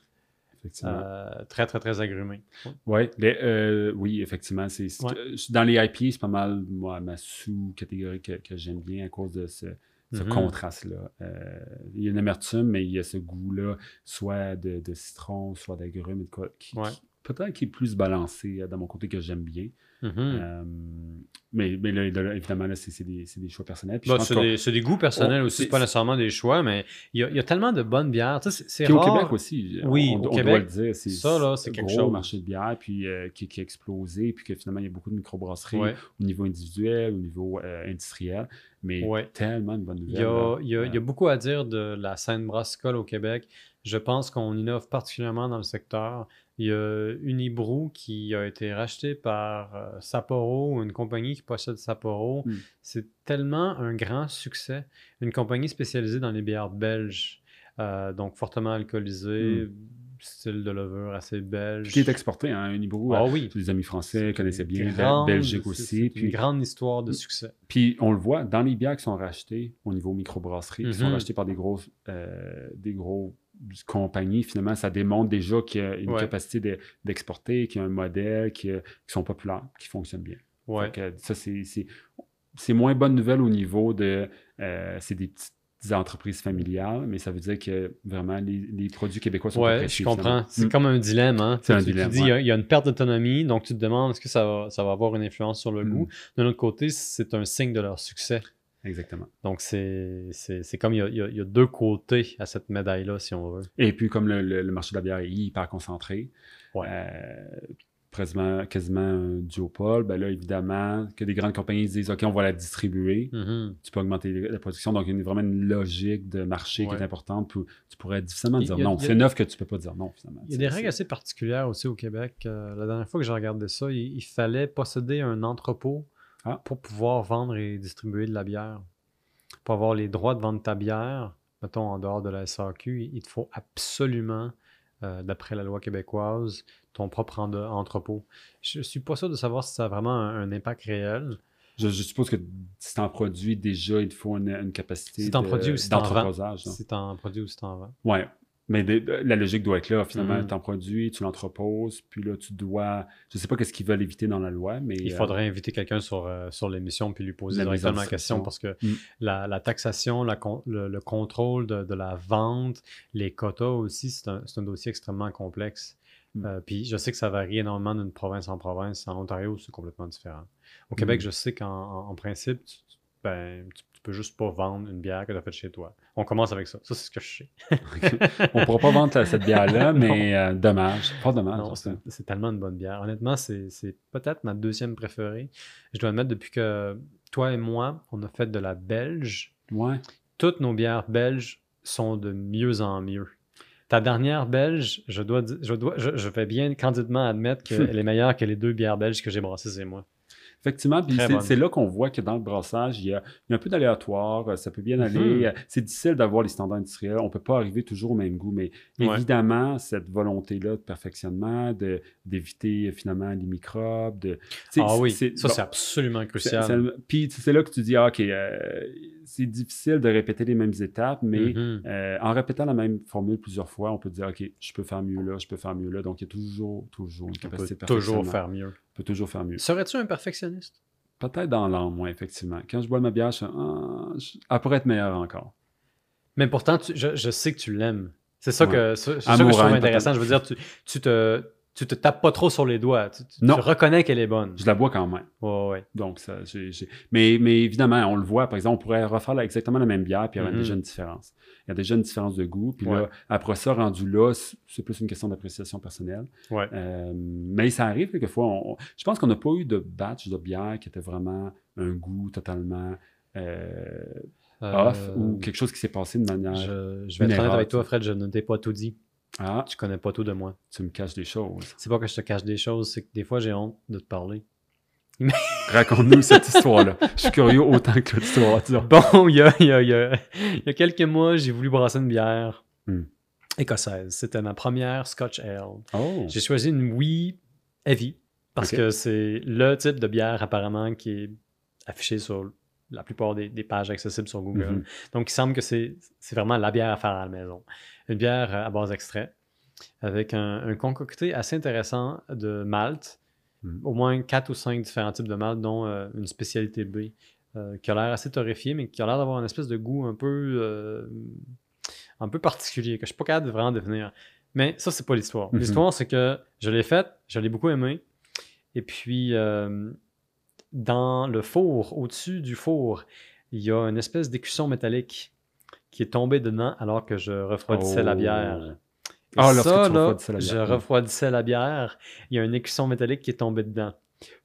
Effectivement. Euh, très, très, très agrumés. Ouais, les- euh, oui, effectivement. C'est, c'est- Ouais. Dans les IPA, c'est pas mal moi, ma sous-catégorie que, que j'aime bien à cause de ce, ce Mhm. contraste-là. Euh, il y a une amertume, mais il y a ce goût-là, soit de, de citron, soit d'agrumes, et de quoi- qui, Ouais. qui- peut-être qui est plus balancé euh, dans mon côté que j'aime bien. Mhm. Euh, mais, mais là, évidemment, là, c'est, des, choix personnels. Je Bah, c'est des, goûts personnels on- aussi, c'est- pas nécessairement des choix, mais il y a, il y a tellement de bonnes bières. C'est, au. Québec aussi, Oui, on, au on Québec, doit le dire. C'est, ça, là, c'est un quelque gros chose. marché de bière puis, euh, qui, qui a explosé, puis que finalement, il y a beaucoup de microbrasseries Ouais. au niveau individuel, au niveau euh, industriel, mais Ouais. tellement de bonnes nouvelles. il y a- il y a Euh, beaucoup à dire de la scène brassicole au Québec. Je pense qu'on innove particulièrement dans le secteur. Il y a Unibrew qui a été racheté par euh, Sapporo, une compagnie qui possède Sapporo. Mm. C'est tellement un grand succès. Une compagnie spécialisée dans les bières belges, euh, donc fortement alcoolisées, style de levure assez belge. Qui est exporté, hein, Unibrew. Ah oui. tous les amis français connaissaient bien, Grande- Belgique aussi. C'est Puis, une grande histoire de Mm. succès. puis on le voit, dans les bières qui sont rachetées au niveau microbrasserie, qui sont Mhm. rachetées par des grosses, euh, des gros compagnies, finalement, ça démontre déjà qu'il y a une Ouais. capacité de- d'exporter, qu'il y a un modèle, qui, qui sont populaires, qui fonctionnent bien. Ouais. Que ça, c'est- moins bonne nouvelle au niveau de. euh, c'est des petites entreprises familiales, mais ça veut dire que vraiment les, les produits québécois sont Ouais, appréciés, je comprends. C'est Mm. comme un dilemme. Hein? C'est un Tu- tu dilemme, dis, il y a- ouais. il y, a une perte d'autonomie, donc tu te demandes est-ce que ça va, ça va avoir une influence sur le Mm. goût? D'un autre côté, c'est un signe de leur succès. Exactement. Donc, c'est comme il y, a, il y a- deux côtés à cette médaille-là, si on veut. Et puis, comme le, le- le marché de la bière est hyper concentré, Ouais. euh, quasiment, quasiment un duopole, ben là, évidemment, que des grandes compagnies se disent OK, on va la distribuer. Mhm. Tu peux augmenter la production. Donc, il y a vraiment une logique de marché qui est importante. Tu pourrais difficilement dire a- non. C'est neuf que tu peux pas dire non, finalement. Il y a des règles assez particulières aussi au Québec. Euh, la dernière fois que j'ai regardé ça, il, il fallait posséder un entrepôt Ah. pour pouvoir vendre et distribuer de la bière. Pour avoir les droits de vendre ta bière, mettons en dehors de la SAQ, il te faut absolument, euh, d'après la loi québécoise, ton propre en- entrepôt. Je ne suis pas sûr de savoir si ça a vraiment un, un impact réel. Je, je suppose que si tu en produis déjà, il te faut une, une capacité Si t'en de- produis ou si d'entreposage. Si tu en produis ou si tu en vends. Ouais. Mais de- de- la logique doit être là. Finalement, Mhm. tu en produis, tu l'entreposes, puis là, tu dois. Je sais pas qu'est-ce qu'ils veulent éviter dans la loi, mais. Il euh, faudrait inviter quelqu'un sur, euh, sur l'émission puis lui poser La directement la question parce que Mm. la, la taxation, la le, le contrôle de, de la vente, les quotas aussi, c'est un, un dossier extrêmement complexe. Mm. Euh, puis je sais que ça varie énormément d'une province en province. En Ontario, c'est complètement différent. Au Québec, Mm. je sais qu'en en, en principe, tu, tu- ben, tu, tu peux juste pas vendre une bière que tu as faite chez toi. On commence avec ça. Ça, c'est ce que je sais. *laughs* On pourra pas vendre cette bière-là, *laughs* mais euh, dommage. Pas dommage. C'est tellement une bonne bière. Honnêtement, c'est peut-être ma deuxième préférée. Je dois admettre, depuis que toi et moi, on a fait de la belge, Ouais. toutes nos bières belges sont de mieux en mieux. Ta dernière belge, je, dois, je, dois, je, je vais bien candidement admettre *laughs* qu'elle est meilleure que les deux bières belges que j'ai brassées, c'est moi. Effectivement, puis c'est là qu'on voit que dans le brassage, il y a, il y a un peu d'aléatoire, euh, ça peut bien aller. Mhm. euh, C'est difficile d'avoir les standards industriels, on peut pas arriver toujours au même goût, mais Ouais. évidemment, cette volonté-là de perfectionnement, d'éviter euh, finalement les microbes, de... Ah oui, ça bon, c'est absolument crucial. Puis c'est là que tu dis, ah, OK, euh, c'est difficile de répéter les mêmes étapes, mais Mhm. euh, en répétant la même formule plusieurs fois, on peut dire, OK, je peux faire mieux là, je peux faire mieux là. Donc, il y a toujours, toujours une capacité de toujours perfectionnement. faire mieux. Peut toujours faire mieux. Serais-tu un perfectionniste? Peut-être dans l'âme, moi, effectivement. Quand je bois ma bière, je fais, ah, je- elle pourrait être meilleure encore. Mais pourtant, tu- je, je sais que tu l'aimes. C'est ça, Ouais. que, c'est ça que je trouve haine, intéressant. Je veux dire, tu, tu te, tu te tapes pas trop sur les doigts. Tu, tu- Non. tu reconnais qu'elle est bonne. Je la bois quand même. Ouais, ouais. Donc, ça, j'ai, j'ai- Mais, mais évidemment, on le voit, par exemple, on pourrait refaire exactement la même bière, puis il y aurait Mhm. déjà une différence. Il y a déjà une différence de goût, puis Ouais. là, après ça, rendu là, c'est plus une question d'appréciation personnelle. Ouais. Euh, mais ça arrive quelquefois. On, on- je pense qu'on n'a pas eu de batch de bière qui était vraiment un goût totalement euh, off Euh, ou quelque chose qui s'est passé de manière. Je, je vais être honnête avec toi, Fred, je ne t'ai pas tout dit. Ah, Tu connais pas tout de moi. tu me caches des choses. C'est pas que je te cache des choses, c'est que des fois j'ai honte de te parler. *laughs* Raconte-nous cette histoire-là. Je suis curieux autant que l'histoire. Bon, il y a, il y a- y a- y a quelques mois, j'ai voulu brasser une bière Hmm. écossaise. C'était ma première Scotch Ale. Oh, J'ai choisi une Wee Heavy parce que c'est le type de bière apparemment qui est affiché sur la plupart des, des pages accessibles sur Google. Mhm. Donc, il semble que c'est vraiment la bière à faire à la maison. Une bière euh, à base d'extrait avec un, un concocté assez intéressant de malt. Mhm. Au moins quatre ou cinq différents types de malt, dont euh, une spécialité B euh, qui a l'air assez torréfié, mais qui a l'air d'avoir une espèce de goût un peu, euh, un peu particulier, que je suis pas capable de vraiment définir. Mais ça, c'est pas l'histoire. Mhm. L'histoire, c'est que je l'ai faite, je l'ai beaucoup aimé. Et puis, dans le four, au-dessus du four, il y a une espèce d'écusson métallique qui est tombé dedans alors que je refroidissais la Oh. bière. Ah, ça, là, la bière. je refroidissais la bière, il y a un écusson métallique qui est tombé dedans.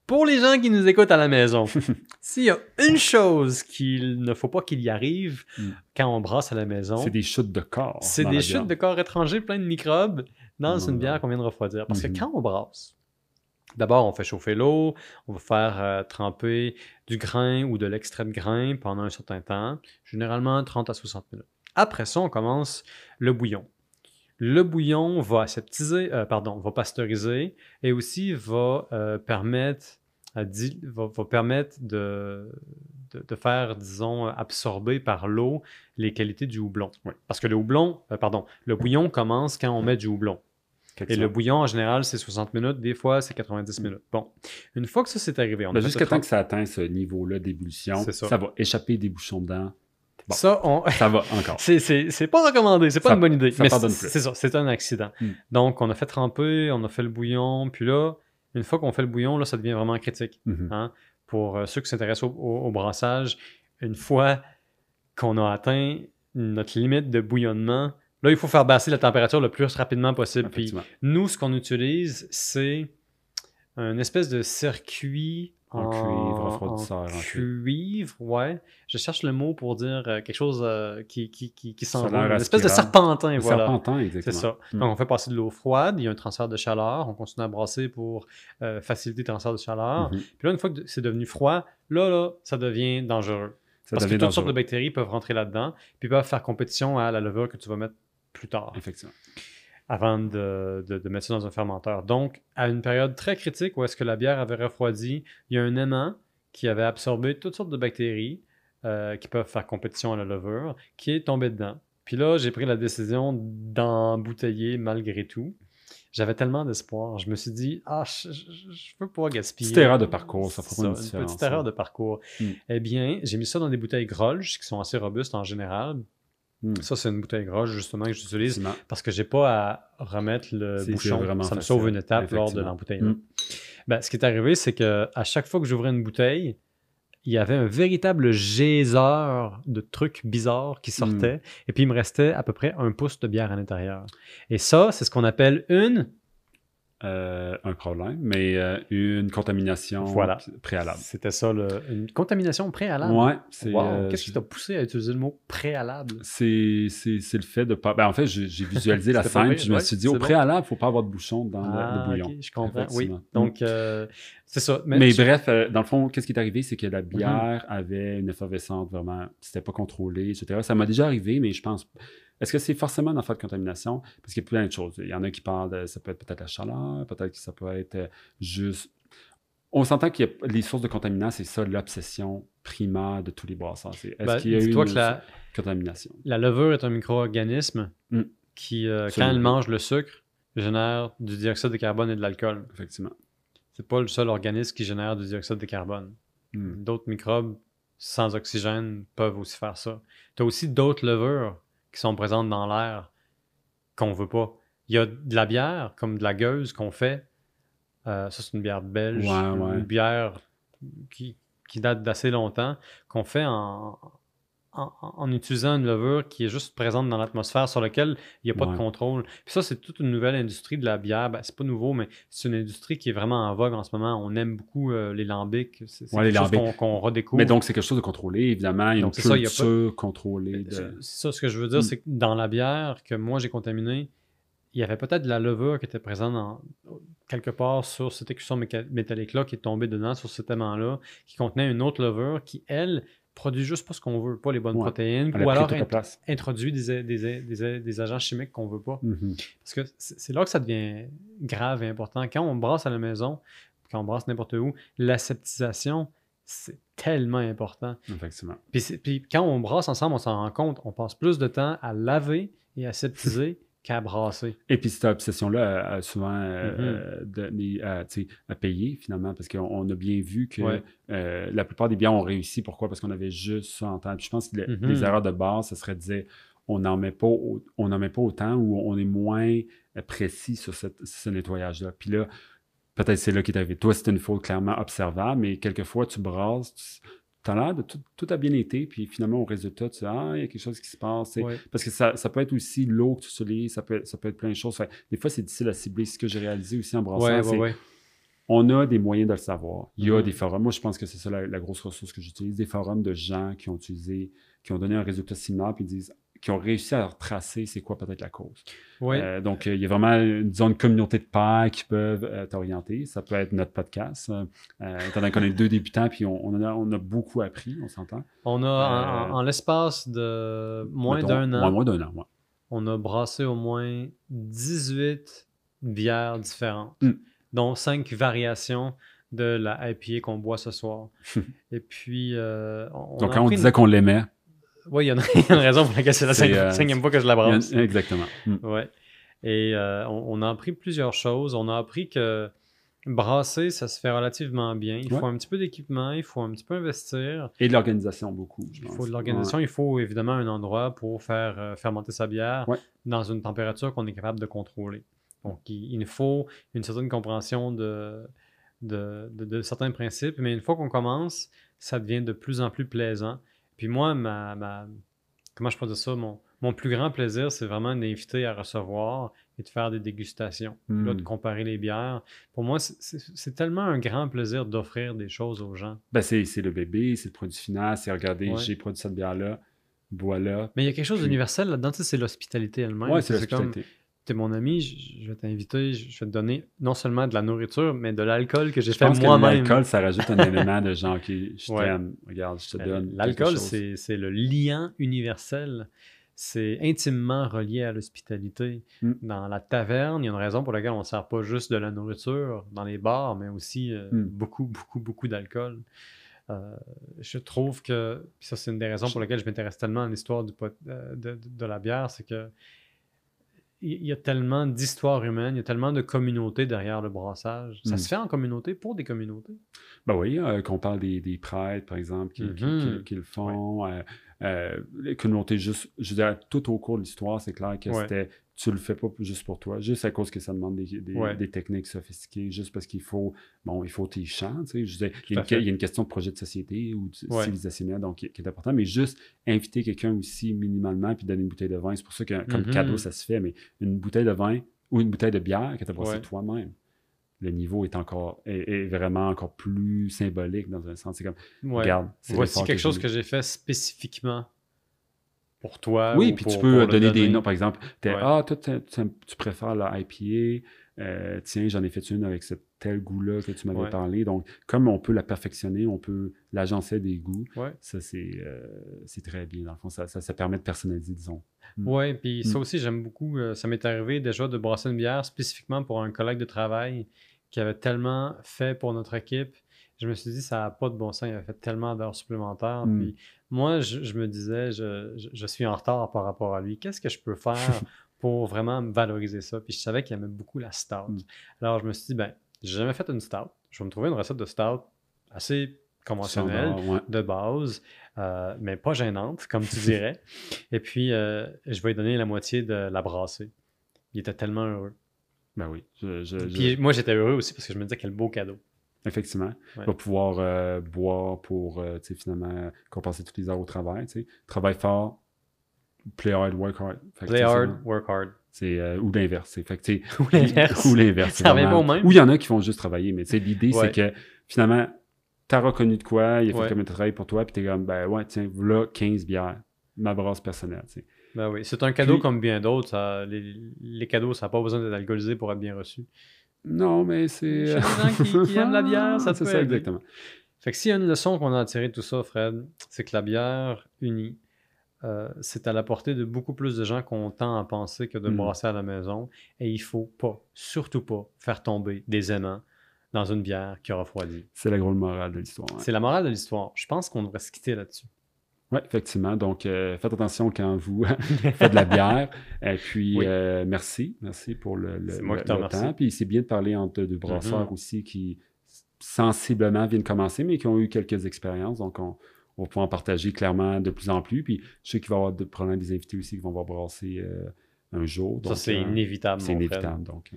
Pour les gens qui nous écoutent à la maison, *laughs* s'il y a une chose qu'il ne faut pas qu'il y arrive Mm. quand on brasse à la maison, C'est des chutes de corps. c'est des chutes de corps étrangers pleins de microbes. dans Non, une bière qu'on vient de refroidir. Parce que quand on brasse, d'abord, on fait chauffer l'eau, on va faire euh, tremper du grain ou de l'extrait de grain pendant un certain temps, généralement 30 à 60 minutes. Après ça, on commence le bouillon. Le bouillon va aseptiser, euh, pardon, va pasteuriser et aussi va euh, permettre, à di- va, va permettre de, de, de faire, disons, absorber par l'eau les qualités du houblon. Parce que le houblon, euh, pardon, le bouillon commence quand on met du houblon. Quelque Et le bouillon, en général, c'est 60 minutes. Des fois, c'est 90 minutes. Bon, une fois que ça c'est arrivé, on Ben, Jusqu'à temps que ça atteint ce niveau-là d'ébullition, ça. ça. va échapper des bouchons dedans. Bon. Ça, on... Ça va encore. *laughs* c'est, c'est, c'est pas recommandé, c'est pas Ça- une bonne idée. ça mais c'est, plus. c'est ça, c'est un accident. Hmm. Donc, on a fait tremper, on a fait le bouillon, puis là, une fois qu'on fait le bouillon, là, ça devient vraiment critique. Mhm. hein. Pour euh, ceux qui s'intéressent au, au- au brassage, une fois qu'on a atteint notre limite de bouillonnement, là, il faut faire baisser la température le plus rapidement possible. Puis nous, ce qu'on utilise, c'est un espèce de circuit En cuivre, refroidisseur, en cuivre, ouais. Je cherche le mot pour dire euh, quelque chose euh, qui, qui, qui, qui Ça a s'envole. l'air Une espèce de serpentin, Le voilà. serpentin, C'est exactement. ça. Mm. Donc, on fait passer de l'eau froide, il y a un transfert de chaleur, on continue à brasser pour euh, faciliter le transfert de chaleur. Mhm. Puis là, une fois que c'est devenu froid, là, là, ça devient dangereux. Ça Parce que toutes sortes de bactéries peuvent rentrer là-dedans, puis peuvent faire compétition à la levure que tu vas mettre plus tard Effectivement. Avant de, de- de mettre ça dans un fermenteur. Donc, à une période très critique où est-ce que la bière avait refroidi, il y a un aimant qui avait absorbé toutes sortes de bactéries euh, qui peuvent faire compétition à la levure, qui est tombé dedans. Puis là, j'ai pris la décision d'embouteiller malgré tout. J'avais tellement d'espoir. Je me suis dit, ah, je, je, je veux pas gaspiller. Petite erreur de parcours, ça une petite erreur hein. de parcours. Mm. Eh bien, j'ai mis ça dans des bouteilles Grolsch qui sont assez robustes en général. Mm. Ça, c'est une bouteille Grolsch justement que j'utilise parce que j'ai pas à remettre le bouchon. Ça me facile, sauve une étape lors de l'embouteillement. Mm. Ben, ce qui est arrivé, c'est que à chaque fois que j'ouvrais une bouteille, il y avait un véritable geyser de trucs bizarres qui Mm. sortaient, et puis il me restait à peu près un pouce de bière à l'intérieur. Et ça, c'est ce qu'on appelle une. Euh, un problème, mais euh, une contamination Voilà. préalable. C'était ça, le- une contamination préalable? Ouais, c'est. Wow. euh, Qu'est-ce qui t'a poussé à utiliser le mot préalable? C'est c'est- c'est le fait de pas. Ben, en fait, j'ai j'ai visualisé *laughs* la scène, puis je me ouais, suis dit, au bon. préalable, il ne faut pas avoir de bouchon dans le- Ah, le, bouillon. je comprends. Oui. Donc, c'est ça. Mais, je- bref, dans le fond, qu'est-ce qui est arrivé, c'est que Mhm. la bière avait une effervescence vraiment, c'était pas contrôlé, etc. Ça m'a déjà arrivé, mais je pense. Est-ce que c'est forcément une affaire de contamination? Parce qu'il y a plein de choses. Il y en a qui parlent de. Ça peut être peut-être la chaleur, peut-être que ça peut être euh, juste. On s'entend que les sources de contaminants, c'est ça l'obsession primaire de tous les brasseurs. Est-ce ben, qu'il y a eu une que la, contamination? la levure est un micro-organisme Mm. qui, euh, quand elle mange le sucre, génère du dioxyde de carbone et de l'alcool. Effectivement. C'est pas le seul organisme qui génère du dioxyde de carbone. Hmm. D'autres microbes sans oxygène peuvent aussi faire ça. Tu as aussi d'autres levures qui sont présentes dans l'air qu'on veut pas. Il y a de la bière, comme de la gueuse qu'on fait. Euh, ça, c'est une bière belge. Ouais, une bière qui, qui date d'assez longtemps, qu'on fait en, en, en utilisant une levure qui est juste présente dans l'atmosphère, sur laquelle il n'y a pas de contrôle. Puis ça, c'est toute une nouvelle industrie de la bière. Ben, c'est pas nouveau, mais c'est une industrie qui est vraiment en vogue en ce moment. On aime beaucoup euh, les lambics. C'est les quelque chose qu'on redécouvre. Mais donc, c'est quelque chose de contrôlé, évidemment. Il y a Donc, une c'est ça, il y a pas- contrôlée. De... C'est ça, ce que je veux dire, Mm. c'est que dans la bière que moi j'ai contaminée, il y avait peut-être de la levure qui était présente quelque part sur cette écusson métallique-là qui est tombée dedans, sur cet aimant-là, qui contenait une autre levure qui, elle, produit juste pas ce qu'on veut, pas les bonnes Ouais. protéines, ou alors int- place. introduit des, des- des- des agents chimiques qu'on veut pas. Mhm. Parce que c'est là que ça devient grave et important. Quand on brasse à la maison, quand on brasse n'importe où, l'aseptisation, c'est tellement important. Effectivement. Puis, quand on brasse ensemble, on s'en rend compte, on passe plus de temps à laver et à septiser Et puis cette obsession-là a, a souvent euh, Mhm. euh, donné à, payer finalement, parce qu'on on a bien vu que Ouais. euh, la plupart des biens ont réussi. Pourquoi? Parce qu'on avait juste ça en tête. Puis je pense que le- Mhm. les erreurs de base, ce serait de dire on n'en met, pas au- on n'en met pas autant ou on est moins euh, précis sur cette- ce nettoyage-là. Puis là, peut-être c'est là qui est arrivé. Toi, c'était une faute clairement observable, mais quelquefois, tu brasses, tu as l'air de tout, tout a bien été, puis finalement, au résultat, tu dis Ah, il y a quelque chose qui se passe. Ouais. Parce que ça, ça peut être aussi l'eau que tu utilises, ça peut, ça peut être plein de choses. Fait, des fois, c'est difficile à cibler. Ce que j'ai réalisé aussi en brassant, Ouais, on a des moyens de le savoir. Il y a Mhm. des forums. Moi, je pense que c'est ça la, la grosse ressource que j'utilise. Des forums de gens qui ont utilisé, qui ont donné un résultat similaire, puis ils disent qui ont réussi à retracer c'est quoi peut-être la cause. Oui. Euh, donc, euh, il y a vraiment une zone communauté de pairs qui peuvent euh, t'orienter. Ça peut être notre podcast. Étant donné qu'on est deux débutants, puis on, a, on a beaucoup appris, on s'entend. on a, en, l'espace de moins d'un an, moins d'un an, ouais. on a brassé au moins 18 bières différentes, Mm. dont 5 variations de la IPA qu'on boit ce soir. *laughs* Et puis, on, Donc, a quand on disait qu'on l'aimait, une- Oui, il y, en a *laughs* il y a une raison pour laquelle c'est la cinquième, euh, cinquième fois que je la brasse. exactement. Mm. Ouais. Et euh, on, on a appris plusieurs choses. On a appris que brasser, ça se fait relativement bien. Il Ouais. faut un petit peu d'équipement, il faut un petit peu investir. Et de l'organisation, beaucoup. je Il faut de l'organisation, il faut évidemment un endroit pour faire euh, fermenter sa bière Ouais. dans une température qu'on est capable de contrôler. Donc, il, il nous faut une certaine compréhension de, de, de- de certains principes, mais une fois qu'on commence, ça devient de plus en plus plaisant. Puis moi, ma, ma- comment je peux dire ça, mon, mon plus grand plaisir, c'est vraiment d'inviter à recevoir et de faire des dégustations, Puis là, de comparer les bières. Pour moi, c'est- tellement un grand plaisir d'offrir des choses aux gens. Ben, c'est le bébé, c'est le produit final, c'est regarder, Ouais. j'ai produit cette bière-là, voilà. Mais il y a quelque chose d'universel là-dedans, tu sais, c'est l'hospitalité elle-même. Ouais, c'est l'hospitalité. T'es mon ami, je, je vais t'inviter, je, je vais te donner non seulement de la nourriture, mais de l'alcool que j'ai fait moi-même. l'alcool, ça rajoute un *laughs* élément de genre qui je Ouais. t'aime, regarde, je te Euh, donne. L'alcool, c'est c'est le liant universel. C'est intimement relié à l'hospitalité. Mm. Dans la taverne, il y a une raison pour laquelle on ne sert pas juste de la nourriture dans les bars, mais aussi euh, Mm. beaucoup, beaucoup, beaucoup d'alcool. Euh, je trouve que, ça c'est une des raisons pour lesquelles je m'intéresse tellement à l'histoire du pot- de, de- de la bière, c'est que il y a tellement d'histoires humaines, il y a tellement de communautés derrière le brassage. Ça Mm. se fait en communauté pour des communautés? Ben oui, euh, qu'on parle des, des prêtres, par exemple, qui, qui- Mhm. qui- qui le font. euh, euh, les communautés, juste, je dirais, tout au cours de l'histoire, c'est clair que Ouais. c'était, tu le fais pas juste pour toi, juste à cause que ça demande des, des- Ouais. des techniques sophistiquées, juste parce qu'il faut, bon, il faut tes chants, tu sais, je il y, a une, fait. il y a une question de projet de société ou de Ouais. civilisationnel, donc qui, qui est important, mais juste inviter quelqu'un aussi minimalement, puis donner une bouteille de vin, c'est pour ça que comme Mhm. cadeau, ça se fait, mais une bouteille de vin ou une bouteille de bière que tu as brassée Ouais. toi-même le niveau est encore est, est vraiment encore plus symbolique dans un sens. C'est comme regarde, c'est Voici quelque chose que j'ai fait spécifiquement pour toi. Oui, ou puis pour- tu peux donner des noms, par exemple. Ouais. Ah, toi, tu préfères la IPA. euh, tiens, j'en ai fait une avec ce tel goût-là que tu m'avais Ouais. parlé. Donc, comme on peut la perfectionner, on peut l'agencer des goûts. Ouais. Ça, c'est euh, c'est très bien. Dans le fond, ça, ça, ça permet de personnaliser, disons. Mm. Ouais, puis ça Mm. aussi, j'aime beaucoup. euh, ça m'est arrivé déjà de brasser une bière spécifiquement pour un collègue de travail qui avait tellement fait pour notre équipe. Je me suis dit, ça n'a pas de bon sens. Il avait fait tellement d'heures supplémentaires. Mm. Puis moi, je, je me disais, je, je- je suis en retard par rapport à lui. Qu'est-ce que je peux faire *laughs* pour vraiment me valoriser ça? Puis je savais qu'il aimait beaucoup la stout. Mm. Alors je me suis dit, ben, j'ai jamais fait une stout. Je vais me trouver une recette de stout assez conventionnelle Standard, ouais. de base, euh, mais pas gênante, comme tu dirais. *laughs* Et puis, euh, je vais lui donner la moitié de la brassée. Il était tellement heureux. Ben oui. Je, je- je- Puis moi, j'étais heureux aussi parce que je me disais quel beau cadeau. Effectivement. Ouais. Va pouvoir euh, boire pour, euh, tu sais, finalement, compenser toutes les heures au travail, tu sais. Travaille fort, play hard, work hard. Fait Play hard, work hard. C'est, euh, ou l'inverse. *laughs* Ou l'inverse. Ou l'inverse. Ça revient vraiment. pas au même. Ou il y en a qui font juste travailler, mais l'idée, Ouais. c'est que finalement, t'as reconnu de quoi, il a fait Ouais. comme un travail pour toi, puis t'es comme, ben ouais, tiens, voilà 15 bières, ma brasse personnelle, tu sais. Ben oui, c'est un cadeau Puis- comme bien d'autres. ça- Les, les cadeaux, ça n'a pas besoin d'être alcoolisé pour être bien reçu. Non, mais c'est. Chez les gens qui- qui aiment la bière, *laughs* ça C'est ça, aider. exactement. Fait que s'il y a une leçon qu'on a tirée de tout ça, Fred, c'est que la bière unie, euh, c'est à la portée de beaucoup plus de gens qu'on tend à penser que de Mm. brasser à la maison. Et il faut pas, surtout pas, faire tomber des aimants dans une bière qui a refroidi. C'est la grosse morale de l'histoire. C'est la morale de l'histoire. Je pense qu'on devrait se quitter là-dessus. Oui, effectivement. Donc, euh, faites attention quand vous *laughs* faites de la bière. Et puis, Oui. euh, merci. Merci pour le, le- moi le- qui le temps. Puis, c'est bien de parler entre deux brasseurs Mhm. aussi qui sensiblement viennent commencer, mais qui ont eu quelques expériences. Donc, on, on va pouvoir en partager clairement de plus en plus. Puis, je sais qu'il va y avoir de, probablement des invités aussi qui vont voir brasser euh, un jour. ça, c'est inévitable. C'est inévitable. Donc,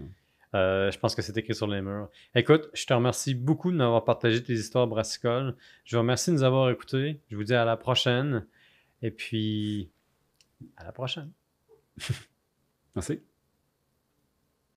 Euh, je pense que c'est écrit sur les murs. Écoute, je te remercie beaucoup de m'avoir partagé tes histoires brassicoles. Je vous remercie de nous avoir écoutés. Je vous dis à la prochaine. Et puis, à la prochaine. *laughs* merci.